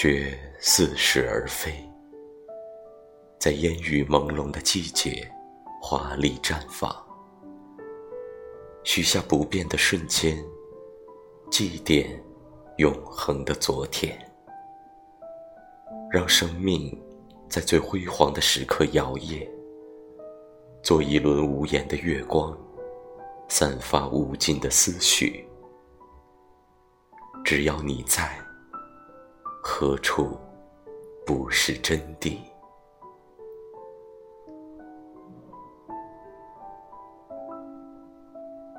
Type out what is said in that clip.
却似是而非，在烟雨朦胧的季节，华丽绽放，许下不变的瞬间，祭奠永恒的昨天，让生命在最辉煌的时刻摇曳，做一轮无言的月光，散发无尽的思绪。只要你在。何处不是真谛？